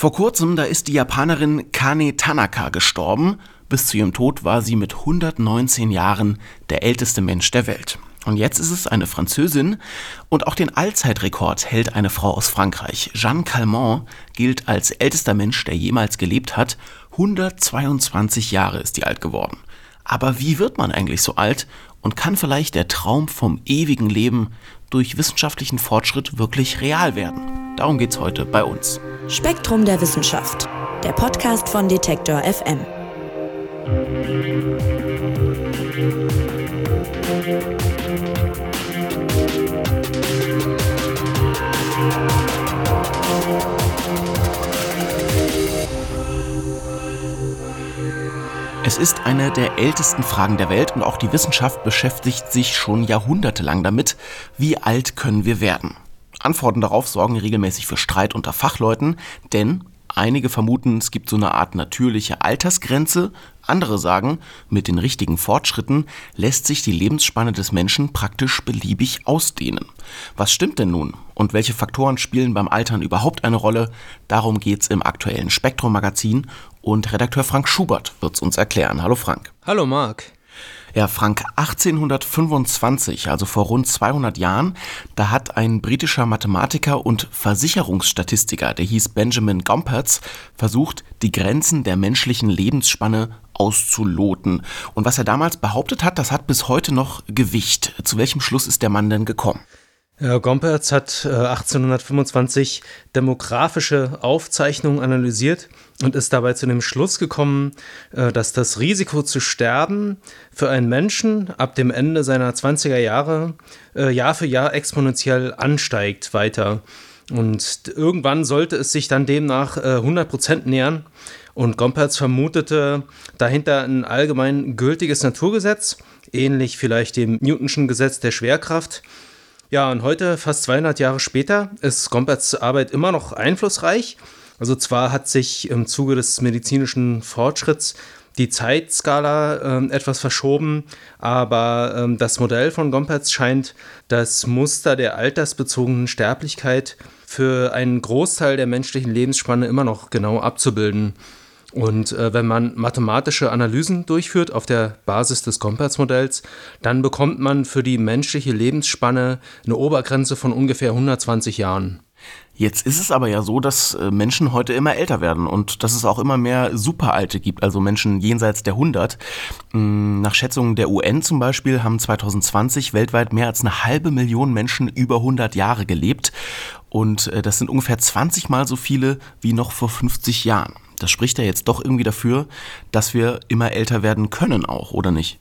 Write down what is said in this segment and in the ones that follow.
Vor kurzem, da ist die Japanerin Kane Tanaka gestorben. Bis zu ihrem Tod war sie mit 119 Jahren der älteste Mensch der Welt. Und jetzt ist es eine Französin und auch den Allzeitrekord hält eine Frau aus Frankreich. Jeanne Calment gilt als ältester Mensch, der jemals gelebt hat. 122 Jahre ist die alt geworden. Aber wie wird man eigentlich so alt und kann vielleicht der Traum vom ewigen Leben durch wissenschaftlichen Fortschritt wirklich real werden? Darum geht's heute bei uns. Spektrum der Wissenschaft, der Podcast von Detektor FM. Es ist eine der ältesten Fragen der Welt und auch die Wissenschaft beschäftigt sich schon jahrhundertelang damit, wie alt können wir werden. Antworten darauf sorgen regelmäßig für Streit unter Fachleuten, denn einige vermuten, es gibt so eine Art natürliche Altersgrenze, andere sagen, mit den richtigen Fortschritten lässt sich die Lebensspanne des Menschen praktisch beliebig ausdehnen. Was stimmt denn nun? Und welche Faktoren spielen beim Altern überhaupt eine Rolle? Darum geht's im aktuellen Spektrum-Magazin und Redakteur Frank Schubert wird's uns erklären. Hallo Frank. Hallo Marc. Ja, Frank, 1825, also vor rund 200 Jahren, da hat ein britischer Mathematiker und Versicherungsstatistiker, der hieß Benjamin Gompertz, versucht, die Grenzen der menschlichen Lebensspanne auszuloten. Und was er damals behauptet hat, das hat bis heute noch Gewicht. Zu welchem Schluss ist der Mann denn gekommen? Ja, Gompertz hat äh, 1825 demografische Aufzeichnungen analysiert und ist dabei zu dem Schluss gekommen, äh, dass das Risiko zu sterben für einen Menschen ab dem Ende seiner 20er Jahre äh, Jahr für Jahr exponentiell ansteigt weiter. Und irgendwann sollte es sich dann demnach äh, 100% nähern. Und Gompertz vermutete dahinter ein allgemein gültiges Naturgesetz, ähnlich vielleicht dem Newtonschen Gesetz der Schwerkraft ja, und heute, fast 200 Jahre später, ist Gomperts Arbeit immer noch einflussreich. Also zwar hat sich im Zuge des medizinischen Fortschritts die Zeitskala äh, etwas verschoben, aber äh, das Modell von Gompertz scheint das Muster der altersbezogenen Sterblichkeit für einen Großteil der menschlichen Lebensspanne immer noch genau abzubilden. Und äh, wenn man mathematische Analysen durchführt auf der Basis des Compertz-Modells, dann bekommt man für die menschliche Lebensspanne eine Obergrenze von ungefähr 120 Jahren. Jetzt ist es aber ja so, dass äh, Menschen heute immer älter werden und dass es auch immer mehr Superalte gibt, also Menschen jenseits der 100. Hm, nach Schätzungen der UN zum Beispiel haben 2020 weltweit mehr als eine halbe Million Menschen über 100 Jahre gelebt und äh, das sind ungefähr 20 mal so viele wie noch vor 50 Jahren. Das spricht ja jetzt doch irgendwie dafür, dass wir immer älter werden können auch, oder nicht?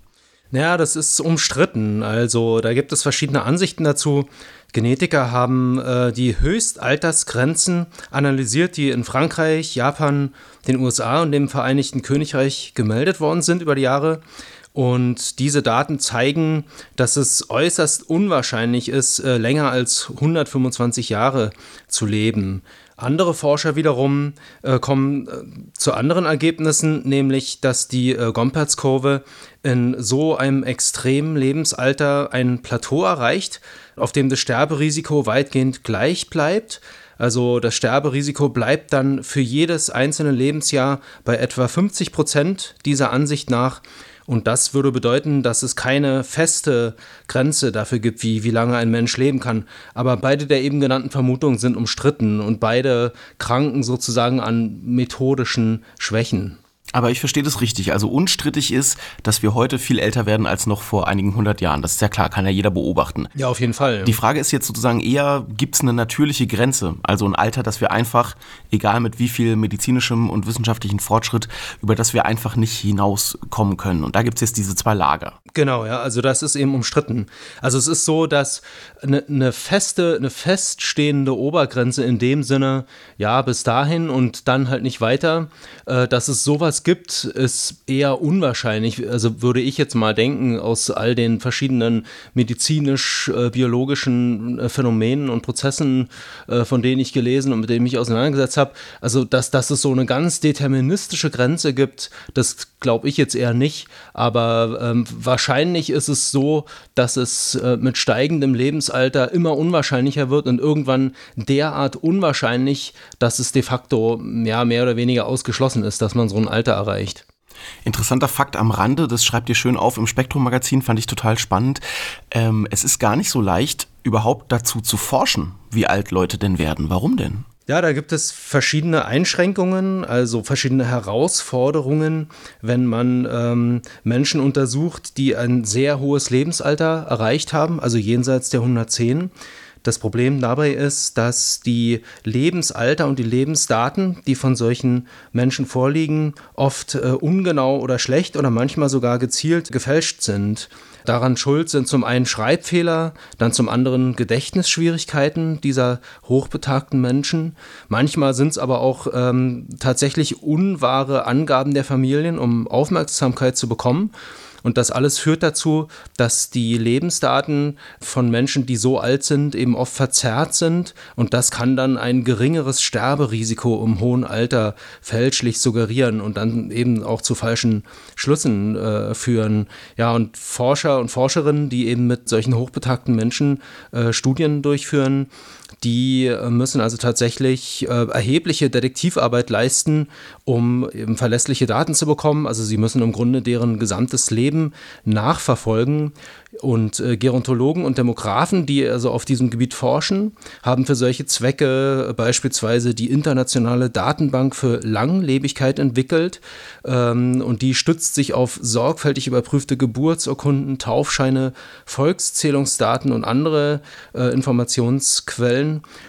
Naja, das ist umstritten. Also da gibt es verschiedene Ansichten dazu. Genetiker haben äh, die Höchstaltersgrenzen analysiert, die in Frankreich, Japan, den USA und dem Vereinigten Königreich gemeldet worden sind über die Jahre. Und diese Daten zeigen, dass es äußerst unwahrscheinlich ist, äh, länger als 125 Jahre zu leben. Andere Forscher wiederum äh, kommen äh, zu anderen Ergebnissen, nämlich dass die äh, Gompertz-Kurve in so einem extremen Lebensalter ein Plateau erreicht, auf dem das Sterberisiko weitgehend gleich bleibt. Also das Sterberisiko bleibt dann für jedes einzelne Lebensjahr bei etwa 50 Prozent dieser Ansicht nach. Und das würde bedeuten, dass es keine feste Grenze dafür gibt, wie, wie lange ein Mensch leben kann. Aber beide der eben genannten Vermutungen sind umstritten und beide kranken sozusagen an methodischen Schwächen. Aber ich verstehe das richtig. Also unstrittig ist, dass wir heute viel älter werden als noch vor einigen hundert Jahren. Das ist ja klar, kann ja jeder beobachten. Ja, auf jeden Fall. Die Frage ist jetzt sozusagen eher, gibt es eine natürliche Grenze? Also ein Alter, dass wir einfach, egal mit wie viel medizinischem und wissenschaftlichen Fortschritt, über das wir einfach nicht hinauskommen können. Und da gibt es jetzt diese zwei Lager. Genau, ja, also das ist eben umstritten. Also es ist so, dass eine, eine feste, eine feststehende Obergrenze in dem Sinne, ja, bis dahin und dann halt nicht weiter, äh, dass es sowas gibt, ist eher unwahrscheinlich. Also würde ich jetzt mal denken, aus all den verschiedenen medizinisch-biologischen äh, Phänomenen und Prozessen, äh, von denen ich gelesen und mit denen ich mich auseinandergesetzt habe, also dass, dass es so eine ganz deterministische Grenze gibt, das glaube ich jetzt eher nicht. Aber ähm, wahrscheinlich ist es so, dass es äh, mit steigendem Lebensalter immer unwahrscheinlicher wird und irgendwann derart unwahrscheinlich, dass es de facto ja, mehr oder weniger ausgeschlossen ist, dass man so ein Alter erreicht. Interessanter Fakt am Rande, das schreibt ihr schön auf im Spektrum-Magazin, fand ich total spannend. Ähm, es ist gar nicht so leicht, überhaupt dazu zu forschen, wie alt Leute denn werden. Warum denn? Ja, da gibt es verschiedene Einschränkungen, also verschiedene Herausforderungen, wenn man ähm, Menschen untersucht, die ein sehr hohes Lebensalter erreicht haben, also jenseits der 110. Das Problem dabei ist, dass die Lebensalter und die Lebensdaten, die von solchen Menschen vorliegen, oft äh, ungenau oder schlecht oder manchmal sogar gezielt gefälscht sind. Daran schuld sind zum einen Schreibfehler, dann zum anderen Gedächtnisschwierigkeiten dieser hochbetagten Menschen. Manchmal sind es aber auch ähm, tatsächlich unwahre Angaben der Familien, um Aufmerksamkeit zu bekommen. Und das alles führt dazu, dass die Lebensdaten von Menschen, die so alt sind, eben oft verzerrt sind. Und das kann dann ein geringeres Sterberisiko im hohen Alter fälschlich suggerieren und dann eben auch zu falschen Schlüssen äh, führen. Ja, und Forscher und Forscherinnen, die eben mit solchen hochbetagten Menschen äh, Studien durchführen, die äh, müssen also tatsächlich äh, erhebliche Detektivarbeit leisten, um eben verlässliche Daten zu bekommen. Also sie müssen im Grunde deren gesamtes Leben nachverfolgen. Und äh, Gerontologen und Demografen, die also auf diesem Gebiet forschen, haben für solche Zwecke beispielsweise die internationale Datenbank für Langlebigkeit entwickelt. Ähm, und die stützt sich auf sorgfältig überprüfte Geburtsurkunden, Taufscheine, Volkszählungsdaten und andere äh, Informationsquellen.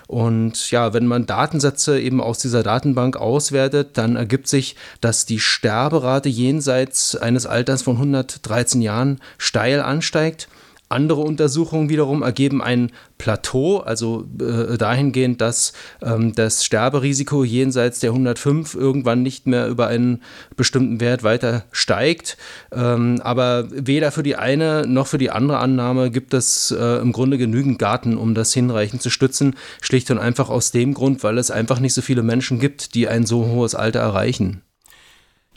Und ja, wenn man Datensätze eben aus dieser Datenbank auswertet, dann ergibt sich, dass die Sterberate jenseits eines Alters von 113 Jahren steil ansteigt. Andere Untersuchungen wiederum ergeben ein Plateau, also äh, dahingehend, dass ähm, das Sterberisiko jenseits der 105 irgendwann nicht mehr über einen bestimmten Wert weiter steigt. Ähm, aber weder für die eine noch für die andere Annahme gibt es äh, im Grunde genügend Daten, um das hinreichend zu stützen. Schlicht und einfach aus dem Grund, weil es einfach nicht so viele Menschen gibt, die ein so hohes Alter erreichen.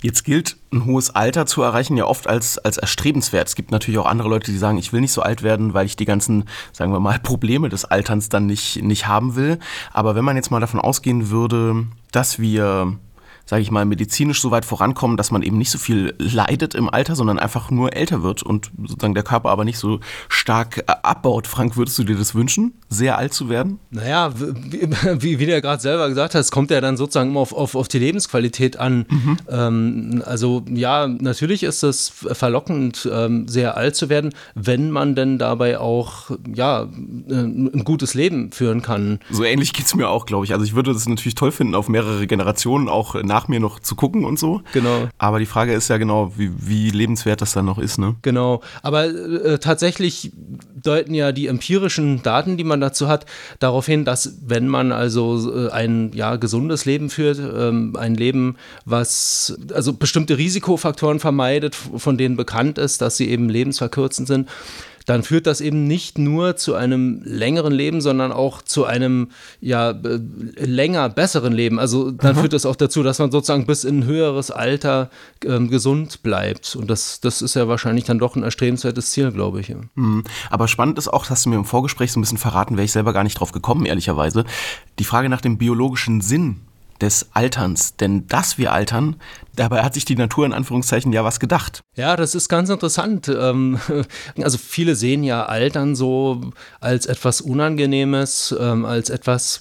Jetzt gilt ein hohes Alter zu erreichen ja oft als, als erstrebenswert. Es gibt natürlich auch andere Leute, die sagen, ich will nicht so alt werden, weil ich die ganzen, sagen wir mal, Probleme des Alterns dann nicht, nicht haben will. Aber wenn man jetzt mal davon ausgehen würde, dass wir sage ich mal, medizinisch so weit vorankommen, dass man eben nicht so viel leidet im Alter, sondern einfach nur älter wird und sozusagen der Körper aber nicht so stark äh, abbaut. Frank, würdest du dir das wünschen, sehr alt zu werden? Naja, wie, wie, wie du ja gerade selber gesagt hast, kommt ja dann sozusagen immer auf, auf, auf die Lebensqualität an. Mhm. Ähm, also ja, natürlich ist es verlockend, ähm, sehr alt zu werden, wenn man denn dabei auch ja, ein gutes Leben führen kann. So ähnlich geht es mir auch, glaube ich. Also ich würde das natürlich toll finden, auf mehrere Generationen auch nach mir noch zu gucken und so. Genau. Aber die Frage ist ja genau, wie, wie lebenswert das dann noch ist, ne? Genau. Aber äh, tatsächlich deuten ja die empirischen Daten, die man dazu hat, darauf hin, dass wenn man also äh, ein ja, gesundes Leben führt, ähm, ein Leben, was also bestimmte Risikofaktoren vermeidet, von denen bekannt ist, dass sie eben lebensverkürzend sind, dann führt das eben nicht nur zu einem längeren Leben, sondern auch zu einem ja länger besseren Leben. Also dann Aha. führt das auch dazu, dass man sozusagen bis in ein höheres Alter ähm, gesund bleibt. Und das, das ist ja wahrscheinlich dann doch ein erstrebenswertes Ziel, glaube ich. Mhm. Aber spannend ist auch, hast du mir im Vorgespräch so ein bisschen verraten, wäre ich selber gar nicht drauf gekommen, ehrlicherweise. Die Frage nach dem biologischen Sinn des Alterns. Denn dass wir altern, dabei hat sich die Natur in Anführungszeichen ja was gedacht. Ja, das ist ganz interessant. Ähm, also viele sehen ja Altern so als etwas Unangenehmes, ähm, als etwas,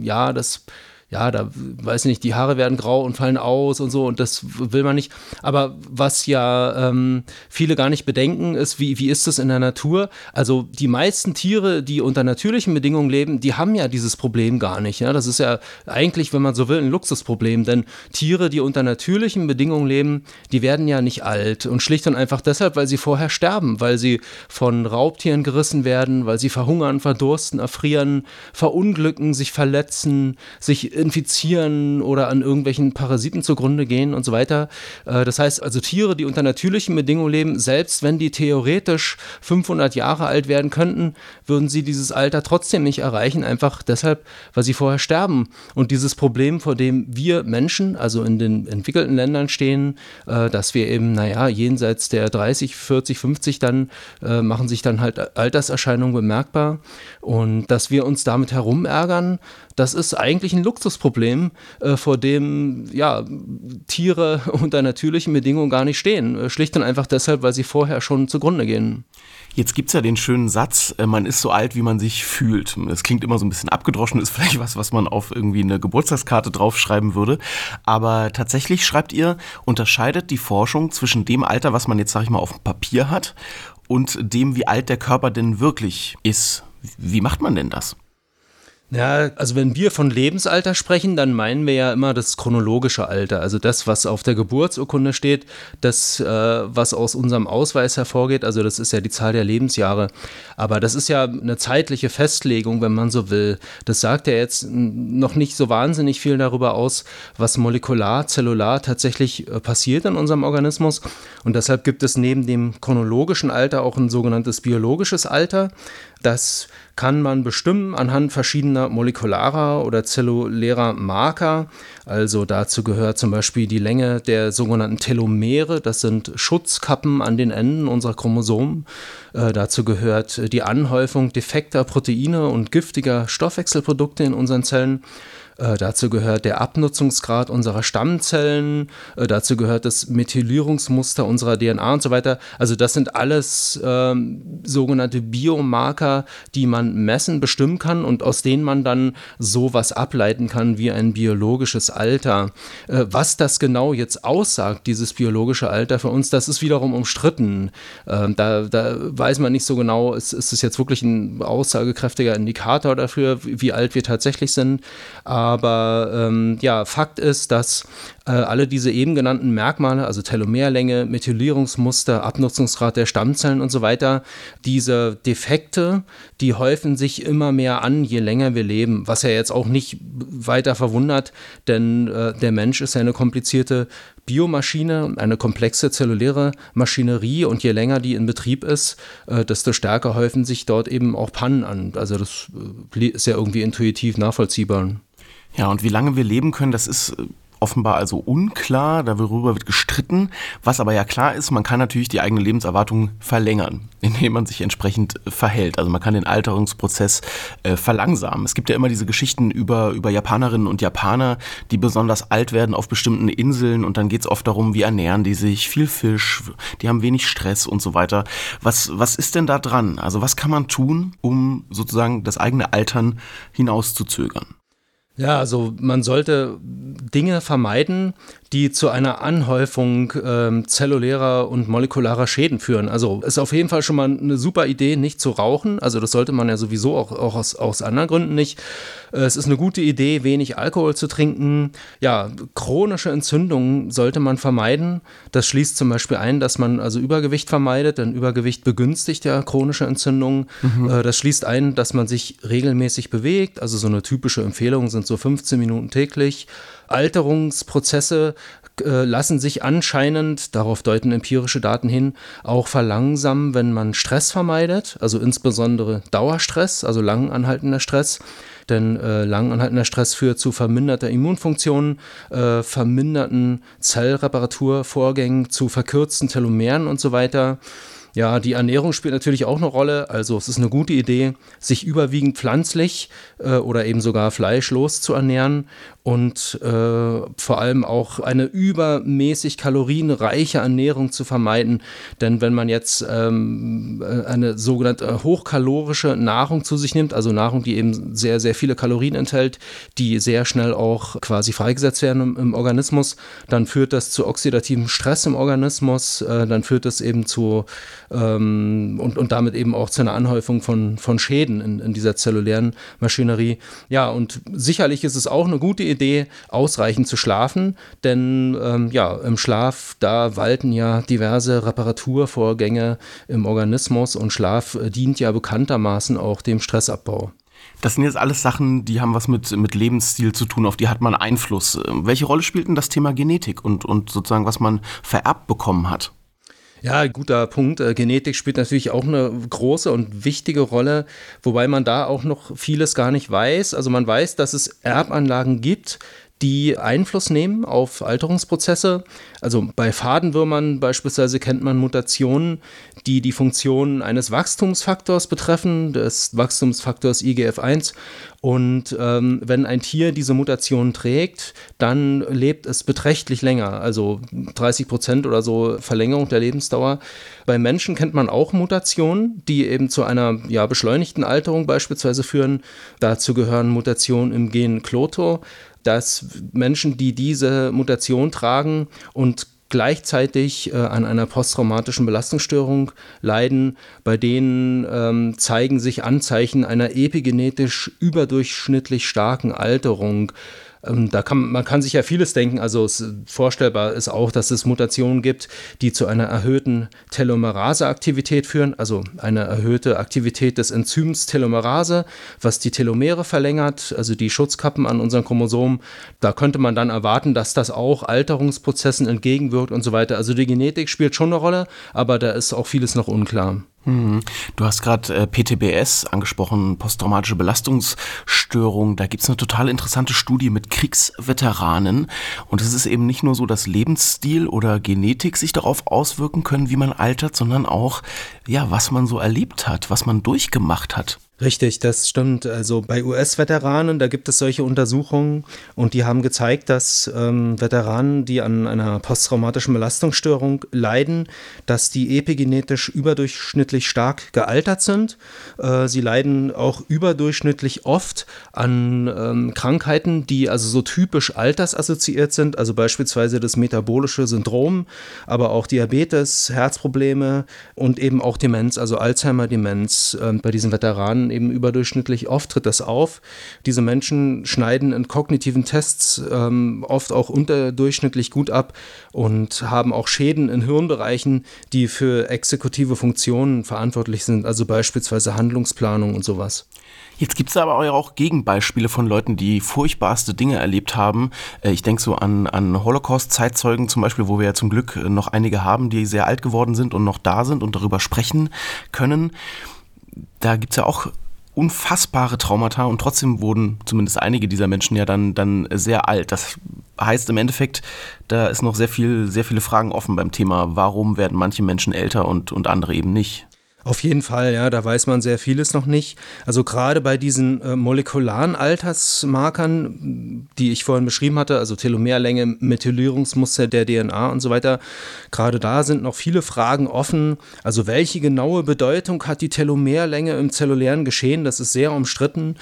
ja, das ja, da weiß ich nicht, die Haare werden grau und fallen aus und so und das will man nicht. Aber was ja ähm, viele gar nicht bedenken, ist, wie, wie ist das in der Natur? Also die meisten Tiere, die unter natürlichen Bedingungen leben, die haben ja dieses Problem gar nicht. Ja? Das ist ja eigentlich, wenn man so will, ein Luxusproblem, denn Tiere, die unter natürlichen Bedingungen leben, die werden ja nicht alt und schlicht und einfach deshalb, weil sie vorher sterben, weil sie von Raubtieren gerissen werden, weil sie verhungern, verdursten, erfrieren, verunglücken, sich verletzen, sich infizieren oder an irgendwelchen Parasiten zugrunde gehen und so weiter. Äh, das heißt also Tiere, die unter natürlichen Bedingungen leben, selbst wenn die theoretisch 500 Jahre alt werden könnten, würden sie dieses Alter trotzdem nicht erreichen, einfach deshalb, weil sie vorher sterben. Und dieses Problem, vor dem wir Menschen, also in den entwickelten Ländern stehen, äh, dass wir eben, naja, jenseits der 30, 40, 50 dann äh, machen sich dann halt Alterserscheinungen bemerkbar und dass wir uns damit herumärgern, das ist eigentlich ein Luxusproblem, äh, vor dem ja, Tiere unter natürlichen Bedingungen gar nicht stehen. Äh, schlicht und einfach deshalb, weil sie vorher schon zugrunde gehen. Jetzt gibt es ja den schönen Satz, äh, man ist so alt, wie man sich fühlt. Das klingt immer so ein bisschen abgedroschen, ist vielleicht was, was man auf irgendwie eine Geburtstagskarte draufschreiben würde. Aber tatsächlich schreibt ihr, unterscheidet die Forschung zwischen dem Alter, was man jetzt, sag ich mal, auf dem Papier hat und dem, wie alt der Körper denn wirklich ist. Wie macht man denn das? Ja, also wenn wir von Lebensalter sprechen, dann meinen wir ja immer das chronologische Alter, also das, was auf der Geburtsurkunde steht, das, äh, was aus unserem Ausweis hervorgeht, also das ist ja die Zahl der Lebensjahre. Aber das ist ja eine zeitliche Festlegung, wenn man so will. Das sagt ja jetzt noch nicht so wahnsinnig viel darüber aus, was molekular, zellular tatsächlich äh, passiert in unserem Organismus. Und deshalb gibt es neben dem chronologischen Alter auch ein sogenanntes biologisches Alter. Das kann man bestimmen anhand verschiedener molekularer oder zellulärer Marker. Also dazu gehört zum Beispiel die Länge der sogenannten Telomere, das sind Schutzkappen an den Enden unserer Chromosomen. Äh, dazu gehört die Anhäufung defekter Proteine und giftiger Stoffwechselprodukte in unseren Zellen. Äh, dazu gehört der Abnutzungsgrad unserer Stammzellen, äh, dazu gehört das Methylierungsmuster unserer DNA und so weiter. Also das sind alles ähm, sogenannte Biomarker, die man messen, bestimmen kann und aus denen man dann sowas ableiten kann wie ein biologisches Alter. Äh, was das genau jetzt aussagt, dieses biologische Alter für uns, das ist wiederum umstritten. Ähm, da, da, weiß man nicht so genau, ist, ist es jetzt wirklich ein aussagekräftiger Indikator dafür, wie alt wir tatsächlich sind. Aber aber ähm, ja, Fakt ist, dass äh, alle diese eben genannten Merkmale, also Telomerlänge, Methylierungsmuster, Abnutzungsgrad der Stammzellen und so weiter, diese Defekte, die häufen sich immer mehr an, je länger wir leben, was ja jetzt auch nicht weiter verwundert, denn äh, der Mensch ist ja eine komplizierte Biomaschine, eine komplexe zelluläre Maschinerie und je länger die in Betrieb ist, äh, desto stärker häufen sich dort eben auch Pannen an. Also das äh, ist ja irgendwie intuitiv nachvollziehbar. Ja, und wie lange wir leben können, das ist äh, offenbar also unklar, darüber wird gestritten. Was aber ja klar ist, man kann natürlich die eigene Lebenserwartung verlängern, indem man sich entsprechend äh, verhält. Also man kann den Alterungsprozess äh, verlangsamen. Es gibt ja immer diese Geschichten über, über Japanerinnen und Japaner, die besonders alt werden auf bestimmten Inseln und dann geht es oft darum, wie ernähren die sich, viel Fisch, die haben wenig Stress und so weiter. Was, was ist denn da dran? Also was kann man tun, um sozusagen das eigene Altern hinauszuzögern? Ja, also man sollte Dinge vermeiden, die zu einer Anhäufung ähm, zellulärer und molekularer Schäden führen. Also ist auf jeden Fall schon mal eine super Idee, nicht zu rauchen. Also das sollte man ja sowieso auch, auch aus, aus anderen Gründen nicht. Äh, es ist eine gute Idee, wenig Alkohol zu trinken. Ja, chronische Entzündungen sollte man vermeiden. Das schließt zum Beispiel ein, dass man also Übergewicht vermeidet, denn Übergewicht begünstigt ja chronische Entzündungen. Mhm. Äh, das schließt ein, dass man sich regelmäßig bewegt. Also so eine typische Empfehlung sind so 15 Minuten täglich. Alterungsprozesse äh, lassen sich anscheinend, darauf deuten empirische Daten hin, auch verlangsamen, wenn man Stress vermeidet, also insbesondere Dauerstress, also langanhaltender Stress. Denn äh, langanhaltender Stress führt zu verminderter Immunfunktion, äh, verminderten Zellreparaturvorgängen, zu verkürzten Telomeren und so weiter. Ja, die Ernährung spielt natürlich auch eine Rolle. Also es ist eine gute Idee, sich überwiegend pflanzlich äh, oder eben sogar fleischlos zu ernähren und äh, vor allem auch eine übermäßig kalorienreiche Ernährung zu vermeiden. Denn wenn man jetzt ähm, äh, eine sogenannte hochkalorische Nahrung zu sich nimmt, also Nahrung, die eben sehr, sehr viele Kalorien enthält, die sehr schnell auch quasi freigesetzt werden im, im Organismus, dann führt das zu oxidativem Stress im Organismus, äh, dann führt das eben zu ähm, und, und damit eben auch zu einer Anhäufung von, von Schäden in, in dieser zellulären Maschinerie. Ja, und sicherlich ist es auch eine gute Idee, ausreichend zu schlafen, denn ähm, ja, im Schlaf, da walten ja diverse Reparaturvorgänge im Organismus und Schlaf äh, dient ja bekanntermaßen auch dem Stressabbau. Das sind jetzt alles Sachen, die haben was mit, mit Lebensstil zu tun, auf die hat man Einfluss. Welche Rolle spielt denn das Thema Genetik und, und sozusagen, was man vererbt bekommen hat? Ja, guter Punkt. Äh, Genetik spielt natürlich auch eine große und wichtige Rolle, wobei man da auch noch vieles gar nicht weiß. Also man weiß, dass es Erbanlagen gibt, die Einfluss nehmen auf Alterungsprozesse. Also bei Fadenwürmern beispielsweise kennt man Mutationen, die die Funktion eines Wachstumsfaktors betreffen, des Wachstumsfaktors IGF-1. Und ähm, wenn ein Tier diese Mutation trägt, dann lebt es beträchtlich länger, also 30 Prozent oder so Verlängerung der Lebensdauer. Bei Menschen kennt man auch Mutationen, die eben zu einer ja, beschleunigten Alterung beispielsweise führen. Dazu gehören Mutationen im Gen Kloto dass Menschen, die diese Mutation tragen und gleichzeitig äh, an einer posttraumatischen Belastungsstörung leiden, bei denen ähm, zeigen sich Anzeichen einer epigenetisch überdurchschnittlich starken Alterung. Ähm, da kann, man kann sich ja vieles denken. Also vorstellbar ist auch, dass es Mutationen gibt, die zu einer erhöhten Telomerase-Aktivität führen, also eine erhöhte Aktivität des Enzyms Telomerase, was die Telomere verlängert, also die Schutzkappen an unseren Chromosomen. Da könnte man dann erwarten, dass das auch Alterungsprozessen entgegenwirkt und so weiter. Also die Genetik spielt schon eine Rolle, aber da ist auch vieles noch unklar. Mhm. Du hast gerade äh, PTBS angesprochen, posttraumatische Belastungsstörung. Da gibt es eine total interessante Studie mit Kriegsveteranen. Und es ist eben nicht nur so, dass Lebensstil oder Genetik sich darauf auswirken können, wie man altert, sondern auch, ja, was man so erlebt hat, was man durchgemacht hat. Richtig, das stimmt. Also bei US-Veteranen, da gibt es solche Untersuchungen und die haben gezeigt, dass ähm, Veteranen, die an einer posttraumatischen Belastungsstörung leiden, dass die epigenetisch überdurchschnittlich stark gealtert sind. Äh, sie leiden auch überdurchschnittlich oft an ähm, Krankheiten, die also so typisch altersassoziiert sind, also beispielsweise das metabolische Syndrom, aber auch Diabetes, Herzprobleme und eben auch Demenz, also Alzheimer-Demenz äh, bei diesen Veteranen eben überdurchschnittlich oft tritt das auf. Diese Menschen schneiden in kognitiven Tests ähm, oft auch unterdurchschnittlich gut ab und haben auch Schäden in Hirnbereichen, die für exekutive Funktionen verantwortlich sind, also beispielsweise Handlungsplanung und sowas. Jetzt gibt es aber auch Gegenbeispiele von Leuten, die furchtbarste Dinge erlebt haben. Äh, ich denke so an, an Holocaust-Zeitzeugen zum Beispiel, wo wir ja zum Glück noch einige haben, die sehr alt geworden sind und noch da sind und darüber sprechen können da gibt es ja auch unfassbare Traumata und trotzdem wurden zumindest einige dieser Menschen ja dann, dann sehr alt. Das heißt im Endeffekt, da ist noch sehr viel, sehr viele Fragen offen beim Thema, warum werden manche Menschen älter und, und andere eben nicht. Auf jeden Fall, ja, da weiß man sehr vieles noch nicht. Also gerade bei diesen äh, molekularen Altersmarkern, die ich vorhin beschrieben hatte, also Telomerlänge, Methylierungsmuster der DNA und so weiter, gerade da sind noch viele Fragen offen. Also welche genaue Bedeutung hat die Telomerlänge im zellulären Geschehen? Das ist sehr umstritten.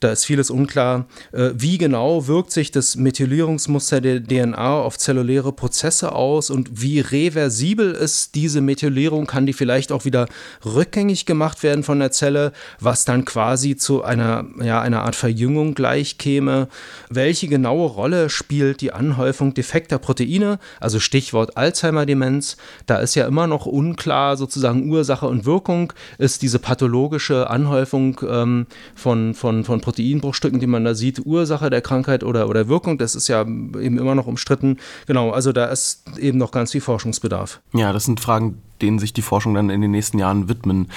Da ist vieles unklar. Äh, wie genau wirkt sich das Methylierungsmuster der DNA auf zelluläre Prozesse aus und wie reversibel ist diese Methylierung? Kann die vielleicht auch wieder rückgängig gemacht werden von der Zelle, was dann quasi zu einer, ja, einer Art Verjüngung gleichkäme? Welche genaue Rolle spielt die Anhäufung defekter Proteine? Also Stichwort Alzheimer-Demenz. Da ist ja immer noch unklar sozusagen Ursache und Wirkung. Ist diese pathologische Anhäufung ähm, von, von, von Proteinbruchstücken, die man da sieht, Ursache der Krankheit oder, oder Wirkung. Das ist ja eben immer noch umstritten. Genau, also da ist eben noch ganz viel Forschungsbedarf. Ja, das sind Fragen, denen sich die Forschung dann in den nächsten Jahren widmen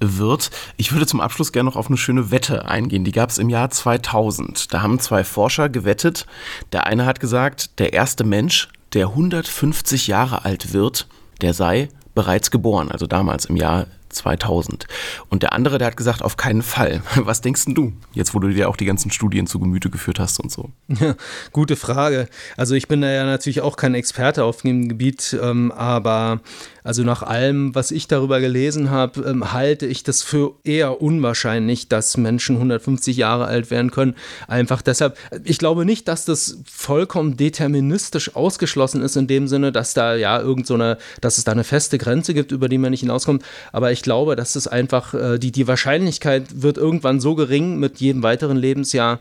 wird. Ich würde zum Abschluss gerne noch auf eine schöne Wette eingehen. Die gab es im Jahr 2000. Da haben zwei Forscher gewettet. Der eine hat gesagt, der erste Mensch, der 150 Jahre alt wird, der sei bereits geboren, also damals im Jahr 2000. Und der andere, der hat gesagt, auf keinen Fall. Was denkst denn du, jetzt wo du dir auch die ganzen Studien zu Gemüte geführt hast und so? Ja, gute Frage. Also ich bin da ja natürlich auch kein Experte auf dem Gebiet, ähm, aber also nach allem, was ich darüber gelesen habe, ähm, halte ich das für eher unwahrscheinlich, dass Menschen 150 Jahre alt werden können. Einfach deshalb, ich glaube nicht, dass das vollkommen deterministisch ausgeschlossen ist in dem Sinne, dass da ja irgend so eine, dass es da eine feste Grenze gibt, über die man nicht hinauskommt. Aber ich glaube, dass es einfach, äh, die, die Wahrscheinlichkeit wird irgendwann so gering mit jedem weiteren Lebensjahr,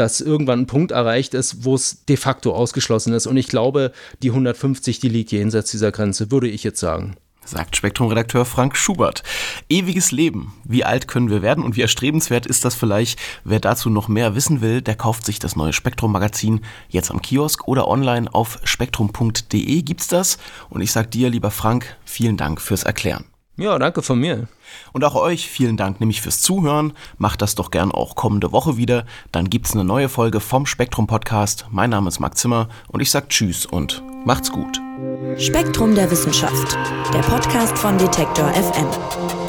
dass irgendwann ein Punkt erreicht ist, wo es de facto ausgeschlossen ist. Und ich glaube, die 150, die liegt jenseits dieser Grenze, würde ich jetzt sagen. sagt Spektrum-Redakteur Frank Schubert. Ewiges Leben. Wie alt können wir werden und wie erstrebenswert ist das vielleicht? Wer dazu noch mehr wissen will, der kauft sich das neue Spektrum-Magazin jetzt am Kiosk oder online auf spektrum.de gibt's das. Und ich sag dir, lieber Frank, vielen Dank fürs Erklären. Ja, danke von mir. Und auch euch vielen Dank nämlich fürs Zuhören. Macht das doch gern auch kommende Woche wieder. Dann gibt's eine neue Folge vom Spektrum Podcast. Mein Name ist Marc Zimmer und ich sag Tschüss und macht's gut. Spektrum der Wissenschaft, der Podcast von Detektor FM.